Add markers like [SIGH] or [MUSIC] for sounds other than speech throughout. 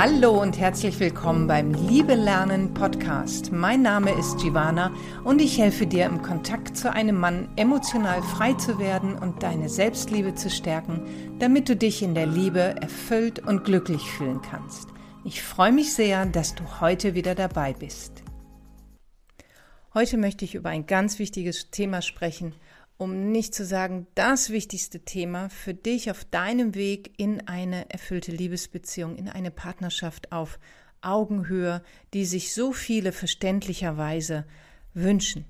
Hallo und herzlich willkommen beim Liebe Lernen Podcast. Mein Name ist Giovanna und ich helfe dir im Kontakt zu einem Mann emotional frei zu werden und deine Selbstliebe zu stärken, damit du dich in der Liebe erfüllt und glücklich fühlen kannst. Ich freue mich sehr, dass du heute wieder dabei bist. Heute möchte ich über ein ganz wichtiges Thema sprechen, um nicht zu sagen das wichtigste Thema für dich auf deinem Weg in eine erfüllte Liebesbeziehung, in eine Partnerschaft auf Augenhöhe, die sich so viele verständlicherweise wünschen.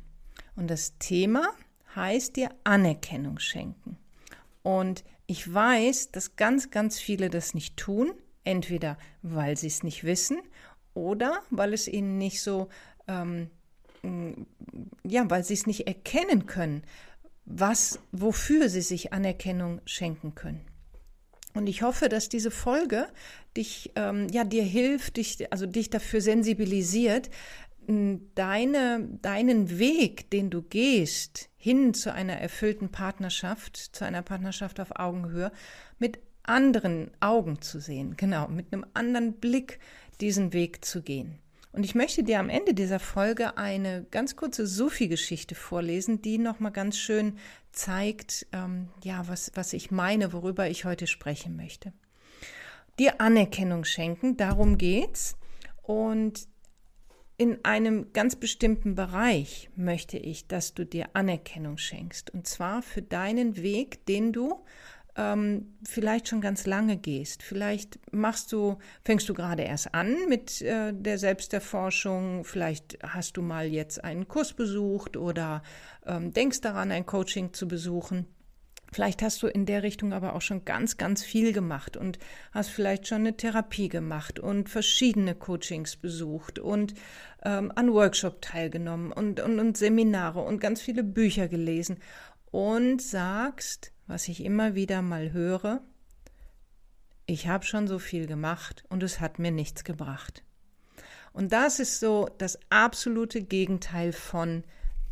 Und das Thema heißt dir Anerkennung schenken. Und ich weiß, dass ganz, ganz viele das nicht tun, entweder weil sie es nicht wissen oder weil es ihnen nicht so, ähm, ja, weil sie es nicht erkennen können, was, wofür sie sich Anerkennung schenken können. Und ich hoffe, dass diese Folge dich, ähm, ja, dir hilft, dich, also dich dafür sensibilisiert, deine, deinen Weg, den du gehst, hin zu einer erfüllten Partnerschaft, zu einer Partnerschaft auf Augenhöhe, mit anderen Augen zu sehen, genau, mit einem anderen Blick diesen Weg zu gehen. Und ich möchte dir am Ende dieser Folge eine ganz kurze Sufi-Geschichte vorlesen, die nochmal ganz schön zeigt, ähm, ja, was, was ich meine, worüber ich heute sprechen möchte. Dir Anerkennung schenken, darum geht's. Und in einem ganz bestimmten Bereich möchte ich, dass du dir Anerkennung schenkst. Und zwar für deinen Weg, den du ähm, vielleicht schon ganz lange gehst. Vielleicht machst du, fängst du gerade erst an mit äh, der Selbsterforschung. Vielleicht hast du mal jetzt einen Kurs besucht oder ähm, denkst daran, ein Coaching zu besuchen. Vielleicht hast du in der Richtung aber auch schon ganz, ganz viel gemacht und hast vielleicht schon eine Therapie gemacht und verschiedene Coachings besucht und ähm, an Workshop teilgenommen und, und, und Seminare und ganz viele Bücher gelesen und sagst, was ich immer wieder mal höre, ich habe schon so viel gemacht und es hat mir nichts gebracht. Und das ist so das absolute Gegenteil von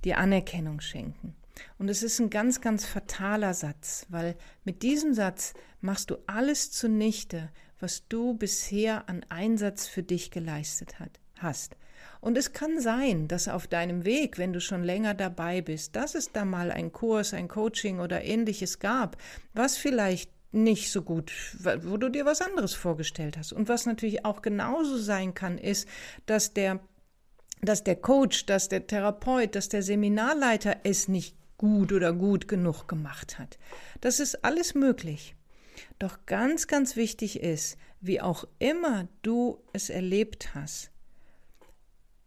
die Anerkennung schenken. Und es ist ein ganz, ganz fataler Satz, weil mit diesem Satz machst du alles zunichte, was du bisher an Einsatz für dich geleistet hast. Und es kann sein, dass auf deinem Weg, wenn du schon länger dabei bist, dass es da mal ein Kurs, ein Coaching oder ähnliches gab, was vielleicht nicht so gut, wo du dir was anderes vorgestellt hast. Und was natürlich auch genauso sein kann, ist, dass der, dass der Coach, dass der Therapeut, dass der Seminarleiter es nicht gut oder gut genug gemacht hat. Das ist alles möglich. Doch ganz, ganz wichtig ist, wie auch immer du es erlebt hast,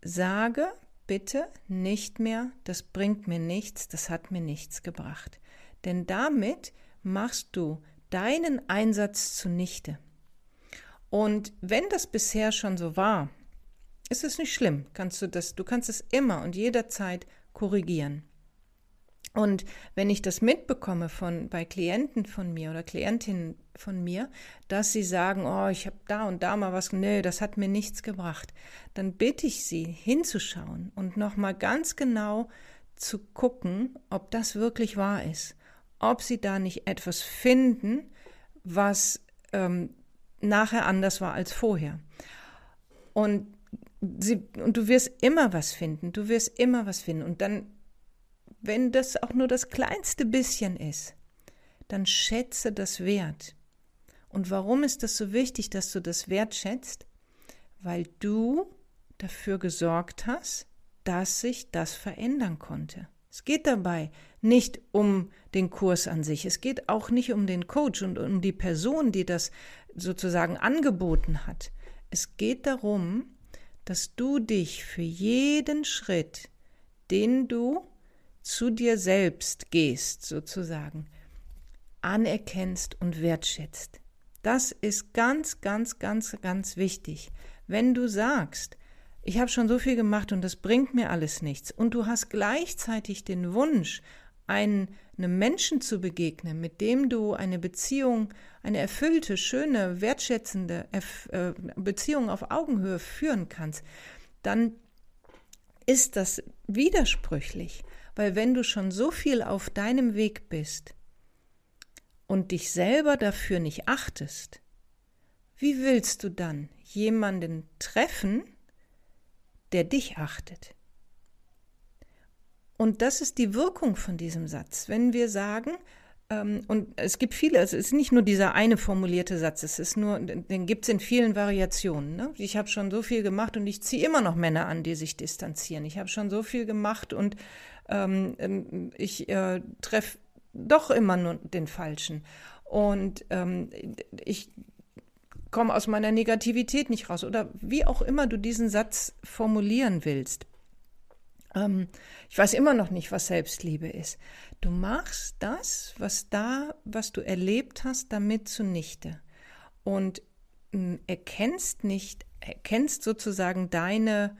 sage bitte nicht mehr, das bringt mir nichts, das hat mir nichts gebracht. Denn damit machst du deinen Einsatz zunichte. Und wenn das bisher schon so war, ist es nicht schlimm. Kannst du das, du kannst es immer und jederzeit korrigieren. Und wenn ich das mitbekomme von bei Klienten von mir oder Klientinnen von mir, dass sie sagen, oh, ich habe da und da mal was, nee, das hat mir nichts gebracht, dann bitte ich sie hinzuschauen und nochmal ganz genau zu gucken, ob das wirklich wahr ist, ob sie da nicht etwas finden, was ähm, nachher anders war als vorher. Und sie, und du wirst immer was finden, du wirst immer was finden. Und dann wenn das auch nur das kleinste bisschen ist, dann schätze das wert. Und warum ist das so wichtig, dass du das wertschätzt? Weil du dafür gesorgt hast, dass sich das verändern konnte. Es geht dabei nicht um den Kurs an sich, es geht auch nicht um den Coach und um die Person, die das sozusagen angeboten hat. Es geht darum, dass du dich für jeden Schritt, den du zu dir selbst gehst, sozusagen, anerkennst und wertschätzt. Das ist ganz, ganz, ganz, ganz wichtig. Wenn du sagst, ich habe schon so viel gemacht und das bringt mir alles nichts, und du hast gleichzeitig den Wunsch, einem Menschen zu begegnen, mit dem du eine Beziehung, eine erfüllte, schöne, wertschätzende äh, Beziehung auf Augenhöhe führen kannst, dann ist das widersprüchlich. Weil wenn du schon so viel auf deinem Weg bist und dich selber dafür nicht achtest, wie willst du dann jemanden treffen, der dich achtet. Und das ist die Wirkung von diesem Satz. Wenn wir sagen, und es gibt viele, es ist nicht nur dieser eine formulierte Satz, es ist nur, den gibt es in vielen Variationen. Ne? Ich habe schon so viel gemacht und ich ziehe immer noch Männer an, die sich distanzieren. Ich habe schon so viel gemacht und ähm, ähm ich äh, treffe doch immer nur den Falschen. Und ähm, ich komme aus meiner Negativität nicht raus. Oder wie auch immer du diesen Satz formulieren willst. Ähm, ich weiß immer noch nicht, was Selbstliebe ist. Du machst das, was da, was du erlebt hast, damit zunichte. Und äh, erkennst nicht, erkennst sozusagen deine,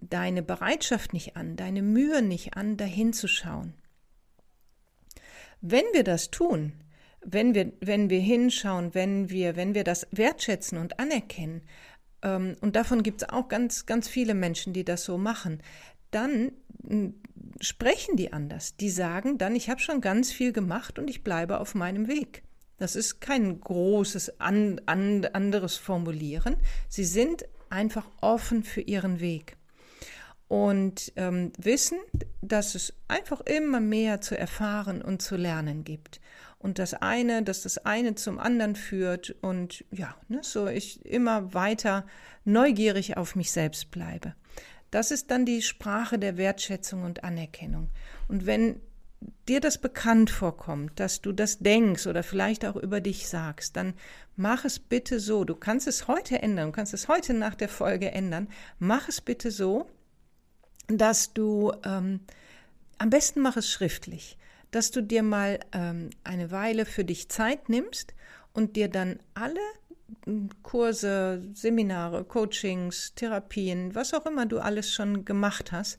deine Bereitschaft nicht an, deine Mühe nicht an, dahin zu schauen. Wenn wir das tun, wenn wir, wenn wir hinschauen, wenn wir, wenn wir das wertschätzen und anerkennen, ähm, und davon gibt es auch ganz, ganz viele Menschen, die das so machen, dann hm, sprechen die anders. Die sagen dann, ich habe schon ganz viel gemacht und ich bleibe auf meinem Weg. Das ist kein großes an, an, anderes Formulieren. Sie sind einfach offen für ihren Weg und ähm, wissen, dass es einfach immer mehr zu erfahren und zu lernen gibt. Und das eine, dass das eine zum anderen führt und ja, ne, so ich immer weiter neugierig auf mich selbst bleibe. Das ist dann die Sprache der Wertschätzung und Anerkennung. Und wenn dir das bekannt vorkommt, dass du das denkst oder vielleicht auch über dich sagst, dann mach es bitte so. Du kannst es heute ändern, du kannst es heute nach der Folge ändern. Mach es bitte so, dass du ähm, am besten mach es schriftlich, dass du dir mal ähm, eine Weile für dich Zeit nimmst und dir dann alle Kurse, Seminare, Coachings, Therapien, was auch immer du alles schon gemacht hast,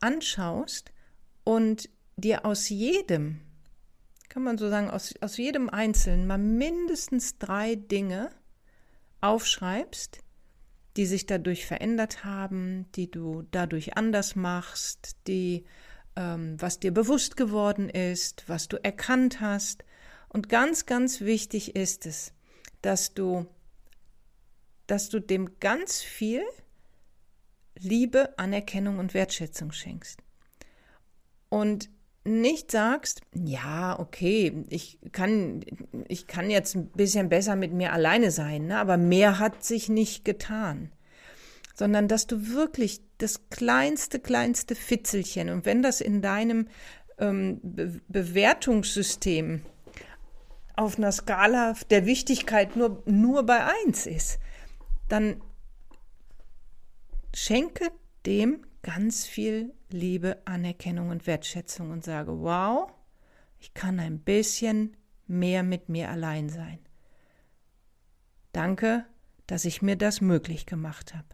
anschaust und dir aus jedem, kann man so sagen, aus, aus jedem Einzelnen mal mindestens drei Dinge aufschreibst, die sich dadurch verändert haben, die du dadurch anders machst, die, ähm, was dir bewusst geworden ist, was du erkannt hast. Und ganz, ganz wichtig ist es, dass du, dass du dem ganz viel Liebe, Anerkennung und Wertschätzung schenkst. Und nicht sagst, ja, okay, ich kann, ich kann jetzt ein bisschen besser mit mir alleine sein, ne, aber mehr hat sich nicht getan. Sondern dass du wirklich das kleinste, kleinste Fitzelchen und wenn das in deinem ähm, Be Bewertungssystem auf einer Skala der Wichtigkeit nur, nur bei eins ist, dann schenke dem ganz viel Liebe, Anerkennung und Wertschätzung und sage, wow, ich kann ein bisschen mehr mit mir allein sein. Danke, dass ich mir das möglich gemacht habe.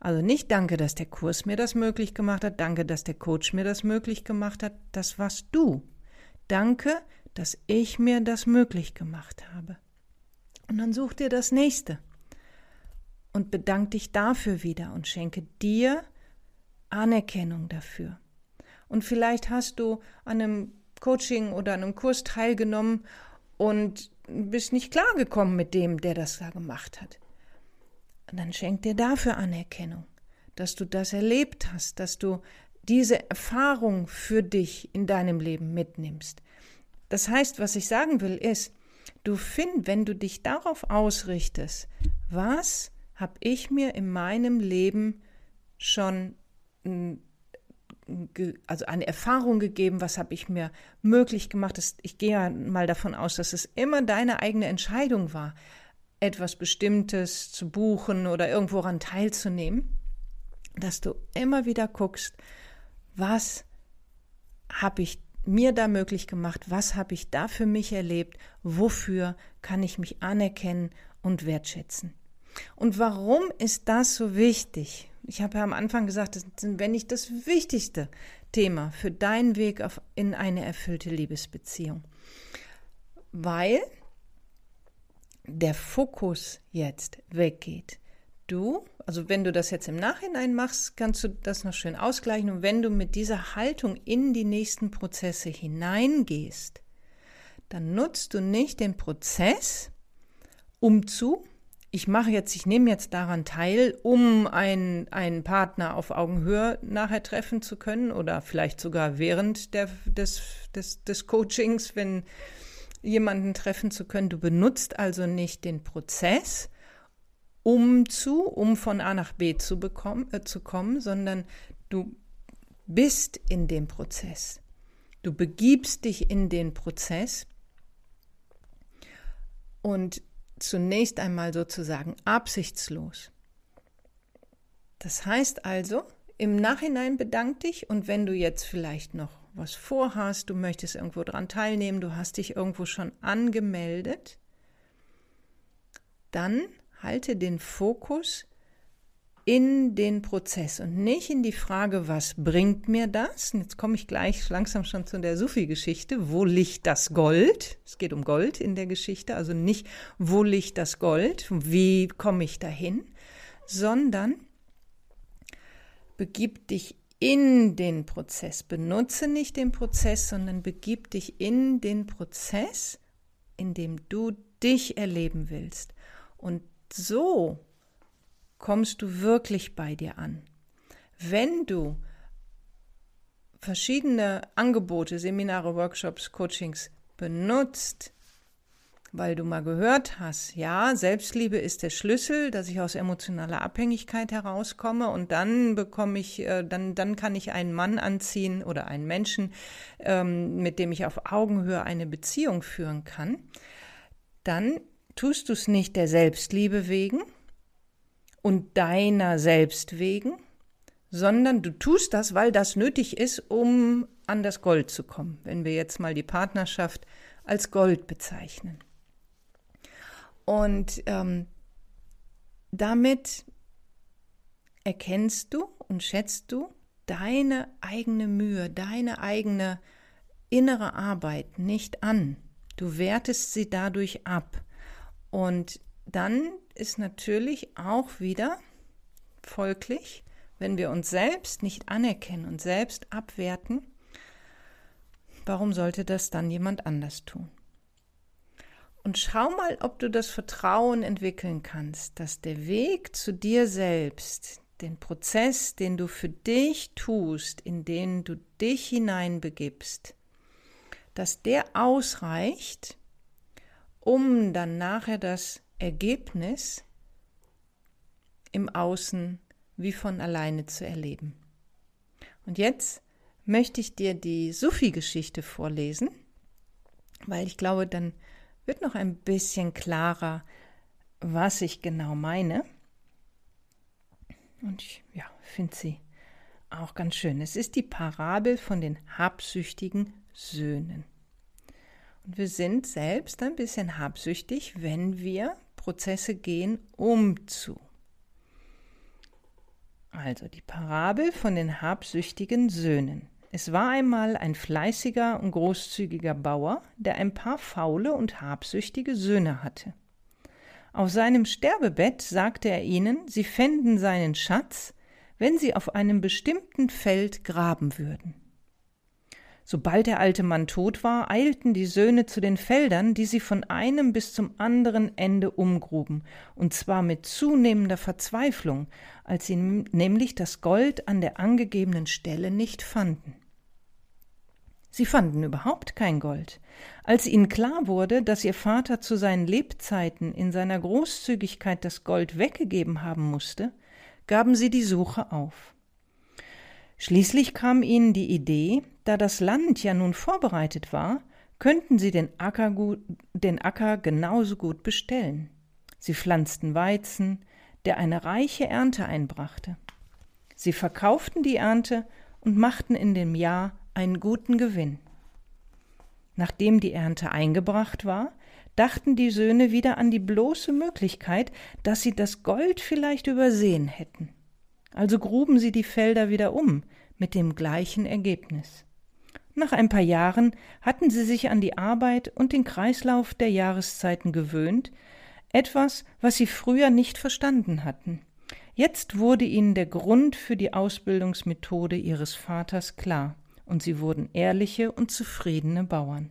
Also nicht danke, dass der Kurs mir das möglich gemacht hat, danke, dass der Coach mir das möglich gemacht hat, das warst du. Danke, dass ich mir das möglich gemacht habe. Und dann such dir das nächste und bedank dich dafür wieder und schenke dir Anerkennung dafür. Und vielleicht hast du an einem Coaching oder einem Kurs teilgenommen und bist nicht klargekommen mit dem, der das da gemacht hat. Und dann schenk dir dafür Anerkennung, dass du das erlebt hast, dass du diese Erfahrung für dich in deinem Leben mitnimmst. Das heißt, was ich sagen will, ist, du findest, wenn du dich darauf ausrichtest, was habe ich mir in meinem Leben schon also eine Erfahrung gegeben, was habe ich mir möglich gemacht. Ich gehe ja mal davon aus, dass es immer deine eigene Entscheidung war, etwas Bestimmtes zu buchen oder irgendwo daran teilzunehmen, dass du immer wieder guckst, was habe ich mir da möglich gemacht, was habe ich da für mich erlebt, wofür kann ich mich anerkennen und wertschätzen. Und warum ist das so wichtig? Ich habe ja am Anfang gesagt, das ist, wenn nicht das wichtigste Thema für deinen Weg auf, in eine erfüllte Liebesbeziehung. Weil der Fokus jetzt weggeht. Du, also wenn du das jetzt im Nachhinein machst, kannst du das noch schön ausgleichen. Und wenn du mit dieser Haltung in die nächsten Prozesse hineingehst, dann nutzt du nicht den Prozess, um zu, ich mache jetzt, ich nehme jetzt daran teil, um einen, einen Partner auf Augenhöhe nachher treffen zu können oder vielleicht sogar während der, des, des, des Coachings, wenn jemanden treffen zu können. Du benutzt also nicht den Prozess, um zu, um von A nach B zu, bekommen, äh, zu kommen, sondern du bist in dem Prozess. Du begibst dich in den Prozess und zunächst einmal sozusagen absichtslos. Das heißt also, im Nachhinein bedank dich und wenn du jetzt vielleicht noch was vorhast, du möchtest irgendwo dran teilnehmen, du hast dich irgendwo schon angemeldet, dann halte den Fokus in den Prozess und nicht in die Frage, was bringt mir das? Und jetzt komme ich gleich langsam schon zu der Sufi-Geschichte. Wo liegt das Gold? Es geht um Gold in der Geschichte, also nicht, wo liegt das Gold? Wie komme ich dahin? Sondern begib dich in den Prozess. Benutze nicht den Prozess, sondern begib dich in den Prozess, in dem du dich erleben willst. Und so kommst du wirklich bei dir an. Wenn du verschiedene Angebote, Seminare, Workshops, Coachings benutzt, weil du mal gehört hast, ja, Selbstliebe ist der Schlüssel, dass ich aus emotionaler Abhängigkeit herauskomme und dann bekomme ich, äh, dann, dann kann ich einen Mann anziehen oder einen Menschen, ähm, mit dem ich auf Augenhöhe eine Beziehung führen kann, dann tust du es nicht der Selbstliebe wegen, und deiner selbst wegen, sondern du tust das, weil das nötig ist, um an das Gold zu kommen, wenn wir jetzt mal die Partnerschaft als Gold bezeichnen. Und ähm, damit erkennst du und schätzt du deine eigene Mühe, deine eigene innere Arbeit nicht an. Du wertest sie dadurch ab. Und dann ist natürlich auch wieder folglich, wenn wir uns selbst nicht anerkennen und selbst abwerten, warum sollte das dann jemand anders tun? Und schau mal, ob du das Vertrauen entwickeln kannst, dass der Weg zu dir selbst, den Prozess, den du für dich tust, in den du dich hineinbegibst, dass der ausreicht, um dann nachher das Ergebnis im Außen wie von alleine zu erleben. Und jetzt möchte ich dir die Sufi-Geschichte vorlesen, weil ich glaube, dann wird noch ein bisschen klarer, was ich genau meine. Und ich ja, finde sie auch ganz schön. Es ist die Parabel von den habsüchtigen Söhnen. Und wir sind selbst ein bisschen habsüchtig, wenn wir Prozesse gehen, um zu. Also die Parabel von den habsüchtigen Söhnen. Es war einmal ein fleißiger und großzügiger Bauer, der ein paar faule und habsüchtige Söhne hatte. Auf seinem Sterbebett sagte er ihnen, sie fänden seinen Schatz, wenn sie auf einem bestimmten Feld graben würden. Sobald der alte Mann tot war, eilten die Söhne zu den Feldern, die sie von einem bis zum anderen Ende umgruben, und zwar mit zunehmender Verzweiflung, als sie nämlich das Gold an der angegebenen Stelle nicht fanden. Sie fanden überhaupt kein Gold. Als ihnen klar wurde, dass ihr Vater zu seinen Lebzeiten in seiner Großzügigkeit das Gold weggegeben haben musste, gaben sie die Suche auf. Schließlich kam ihnen die Idee, da das Land ja nun vorbereitet war, könnten sie den Acker, gut, den Acker genauso gut bestellen. Sie pflanzten Weizen, der eine reiche Ernte einbrachte. Sie verkauften die Ernte und machten in dem Jahr einen guten Gewinn. Nachdem die Ernte eingebracht war, dachten die Söhne wieder an die bloße Möglichkeit, dass sie das Gold vielleicht übersehen hätten. Also gruben sie die Felder wieder um, mit dem gleichen Ergebnis. Nach ein paar Jahren hatten sie sich an die Arbeit und den Kreislauf der Jahreszeiten gewöhnt, etwas, was sie früher nicht verstanden hatten. Jetzt wurde ihnen der Grund für die Ausbildungsmethode ihres Vaters klar, und sie wurden ehrliche und zufriedene Bauern.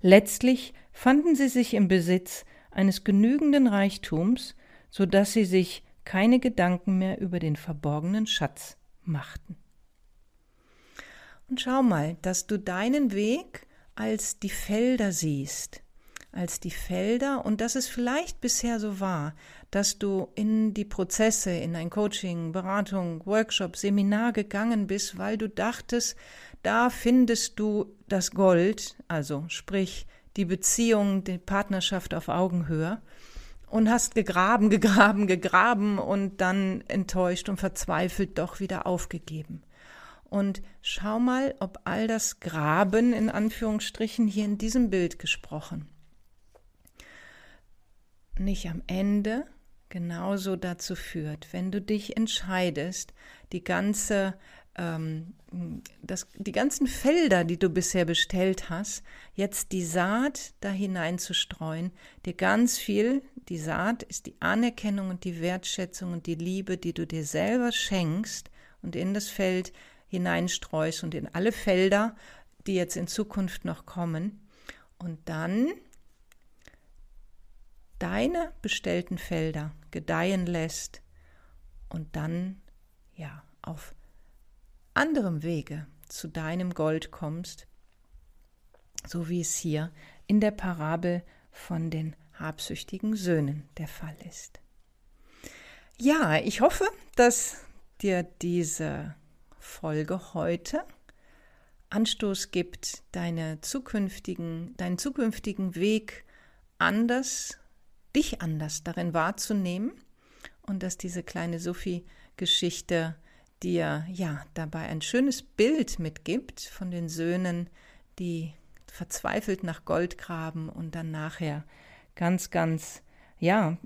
Letztlich fanden sie sich im Besitz eines genügenden Reichtums, so dass sie sich keine Gedanken mehr über den verborgenen Schatz machten. Und schau mal, dass du deinen Weg als die Felder siehst, als die Felder und dass es vielleicht bisher so war, dass du in die Prozesse, in ein Coaching, Beratung, Workshop, Seminar gegangen bist, weil du dachtest, da findest du das Gold, also sprich die Beziehung, die Partnerschaft auf Augenhöhe und hast gegraben, [LAUGHS] gegraben, gegraben und dann enttäuscht und verzweifelt doch wieder aufgegeben. Und schau mal, ob all das Graben in Anführungsstrichen hier in diesem Bild gesprochen nicht am Ende genauso dazu führt, wenn du dich entscheidest, die ganze ähm, das, die ganzen Felder, die du bisher bestellt hast, jetzt die Saat da hineinzustreuen, dir ganz viel, die Saat ist die Anerkennung und die Wertschätzung und die Liebe, die du dir selber schenkst und in das Feld hineinstreust und in alle Felder, die jetzt in Zukunft noch kommen. Und dann deine bestellten Felder gedeihen lässt und dann ja auf anderem Wege zu deinem Gold kommst, so wie es hier in der Parabel von den habsüchtigen Söhnen der Fall ist. Ja, ich hoffe, dass dir diese Folge heute Anstoß gibt, deine zukünftigen, deinen zukünftigen Weg anders dich anders darin wahrzunehmen und dass diese kleine Sophie-Geschichte dir ja dabei ein schönes Bild mitgibt von den Söhnen, die verzweifelt nach Gold graben und dann nachher ganz, ganz, ja,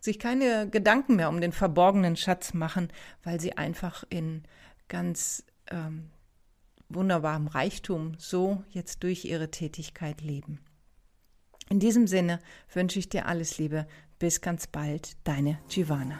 sich keine Gedanken mehr um den verborgenen Schatz machen, weil sie einfach in ganz ähm, wunderbarem Reichtum so jetzt durch ihre Tätigkeit leben. In diesem Sinne wünsche ich dir alles Liebe. Bis ganz bald, deine Giovanna.